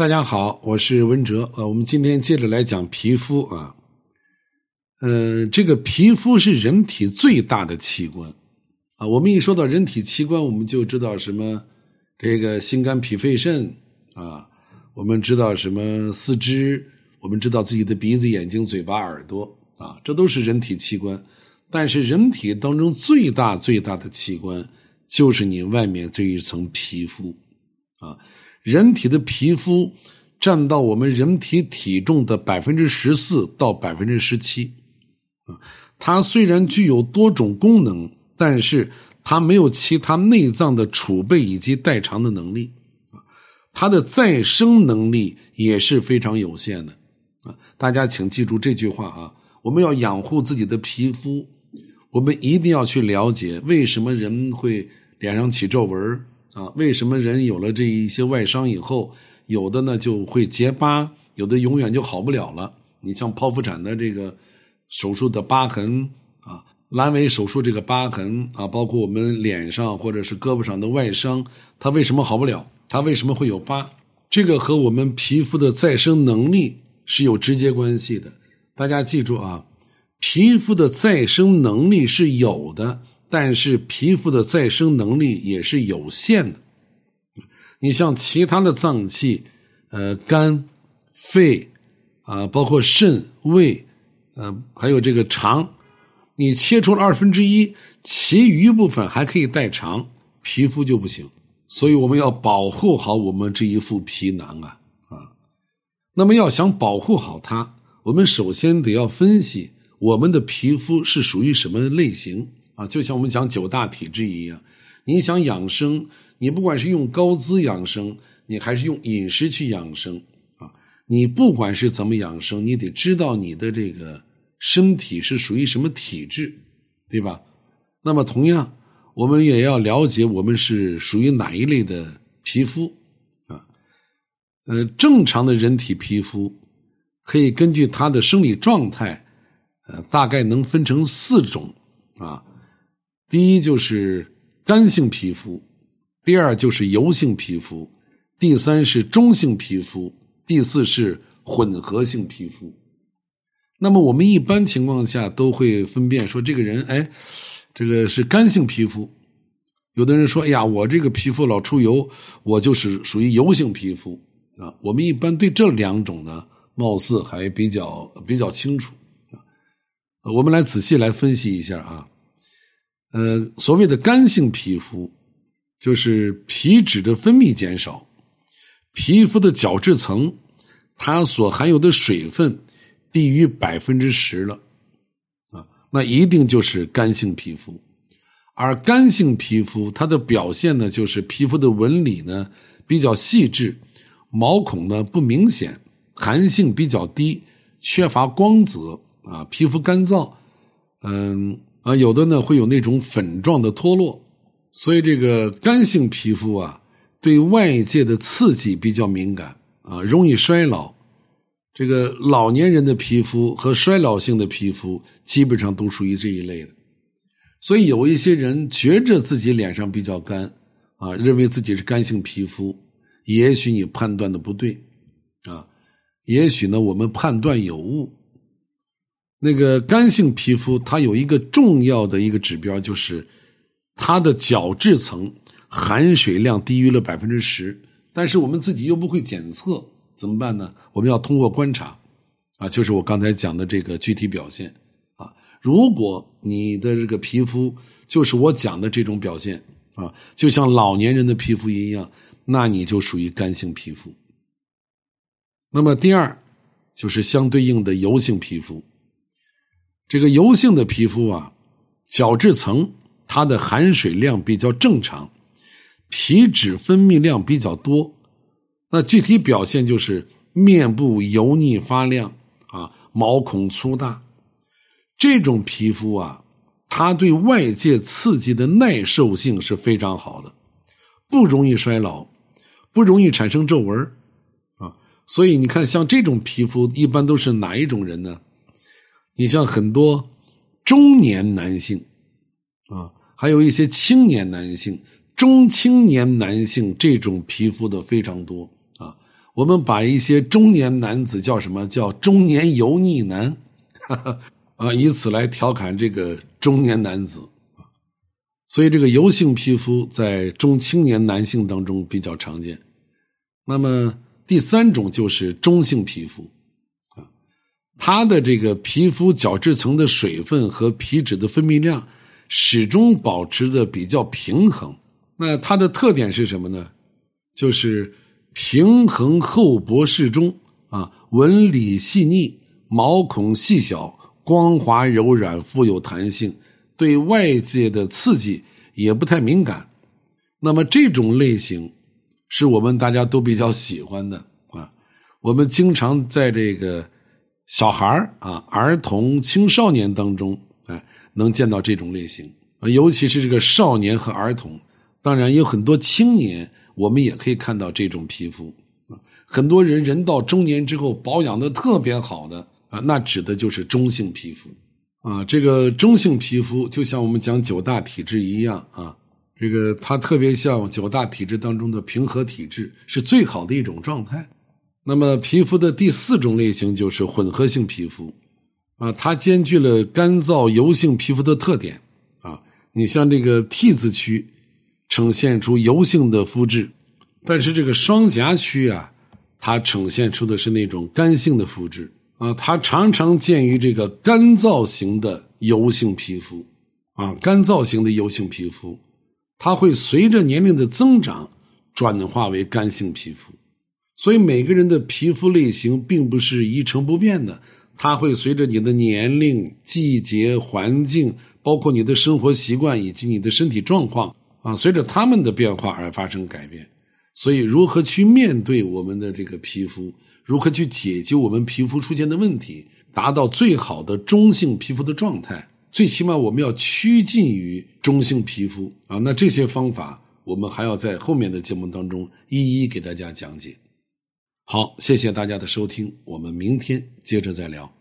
大家好，我是文哲。呃，我们今天接着来讲皮肤啊。呃，这个皮肤是人体最大的器官啊。我们一说到人体器官，我们就知道什么这个心肝脾肺肾啊，我们知道什么四肢，我们知道自己的鼻子、眼睛、嘴巴、耳朵啊，这都是人体器官。但是人体当中最大最大的器官就是你外面这一层皮肤啊。人体的皮肤占到我们人体体重的百分之十四到百分之十七。它虽然具有多种功能，但是它没有其他内脏的储备以及代偿的能力，啊，它的再生能力也是非常有限的，啊，大家请记住这句话啊，我们要养护自己的皮肤，我们一定要去了解为什么人会脸上起皱纹啊，为什么人有了这一些外伤以后，有的呢就会结疤，有的永远就好不了了，你像剖腹产的这个。手术的疤痕啊，阑尾手术这个疤痕啊，包括我们脸上或者是胳膊上的外伤，它为什么好不了？它为什么会有疤？这个和我们皮肤的再生能力是有直接关系的。大家记住啊，皮肤的再生能力是有的，但是皮肤的再生能力也是有限的。你像其他的脏器，呃，肝、肺啊，包括肾、胃。呃，还有这个肠，你切除了二分之一，其余部分还可以代偿，皮肤就不行。所以我们要保护好我们这一副皮囊啊啊！那么要想保护好它，我们首先得要分析我们的皮肤是属于什么类型啊？就像我们讲九大体质一样，你想养生，你不管是用高滋养生，你还是用饮食去养生啊。你不管是怎么养生，你得知道你的这个身体是属于什么体质，对吧？那么同样，我们也要了解我们是属于哪一类的皮肤啊？呃，正常的人体皮肤可以根据它的生理状态，呃，大概能分成四种啊。第一就是干性皮肤，第二就是油性皮肤，第三是中性皮肤。第四是混合性皮肤，那么我们一般情况下都会分辨说这个人，哎，这个是干性皮肤。有的人说，哎呀，我这个皮肤老出油，我就是属于油性皮肤啊。我们一般对这两种呢，貌似还比较比较清楚啊。我们来仔细来分析一下啊。呃，所谓的干性皮肤，就是皮脂的分泌减少。皮肤的角质层，它所含有的水分低于百分之十了，啊，那一定就是干性皮肤。而干性皮肤它的表现呢，就是皮肤的纹理呢比较细致，毛孔呢不明显，弹性比较低，缺乏光泽啊，皮肤干燥，嗯啊，有的呢会有那种粉状的脱落，所以这个干性皮肤啊。对外界的刺激比较敏感啊，容易衰老。这个老年人的皮肤和衰老性的皮肤基本上都属于这一类的。所以有一些人觉着自己脸上比较干啊，认为自己是干性皮肤，也许你判断的不对啊，也许呢我们判断有误。那个干性皮肤它有一个重要的一个指标，就是它的角质层。含水量低于了百分之十，但是我们自己又不会检测，怎么办呢？我们要通过观察，啊，就是我刚才讲的这个具体表现，啊，如果你的这个皮肤就是我讲的这种表现，啊，就像老年人的皮肤一样，那你就属于干性皮肤。那么第二就是相对应的油性皮肤，这个油性的皮肤啊，角质层它的含水量比较正常。皮脂分泌量比较多，那具体表现就是面部油腻发亮啊，毛孔粗大。这种皮肤啊，它对外界刺激的耐受性是非常好的，不容易衰老，不容易产生皱纹啊。所以你看，像这种皮肤一般都是哪一种人呢？你像很多中年男性啊，还有一些青年男性。中青年男性这种皮肤的非常多啊，我们把一些中年男子叫什么叫中年油腻男，啊，以此来调侃这个中年男子。所以，这个油性皮肤在中青年男性当中比较常见。那么，第三种就是中性皮肤，它的这个皮肤角质层的水分和皮脂的分泌量始终保持的比较平衡。那它的特点是什么呢？就是平衡厚薄适中，啊，纹理细腻，毛孔细小，光滑柔软，富有弹性。对外界的刺激也不太敏感，那么这种类型是我们大家都比较喜欢的啊。我们经常在这个小孩啊、儿童、青少年当中，哎，能见到这种类型啊，尤其是这个少年和儿童，当然有很多青年，我们也可以看到这种皮肤啊。很多人人到中年之后保养的特别好的啊，那指的就是中性皮肤。啊，这个中性皮肤就像我们讲九大体质一样啊，这个它特别像九大体质当中的平和体质，是最好的一种状态。那么皮肤的第四种类型就是混合性皮肤，啊，它兼具了干燥油性皮肤的特点啊。你像这个 T 字区，呈现出油性的肤质，但是这个双颊区啊，它呈现出的是那种干性的肤质。啊，它常常见于这个干燥型的油性皮肤，啊，干燥型的油性皮肤，它会随着年龄的增长转化为干性皮肤，所以每个人的皮肤类型并不是一成不变的，它会随着你的年龄、季节、环境，包括你的生活习惯以及你的身体状况啊，随着他们的变化而发生改变。所以，如何去面对我们的这个皮肤？如何去解决我们皮肤出现的问题，达到最好的中性皮肤的状态？最起码我们要趋近于中性皮肤啊。那这些方法，我们还要在后面的节目当中一一给大家讲解。好，谢谢大家的收听，我们明天接着再聊。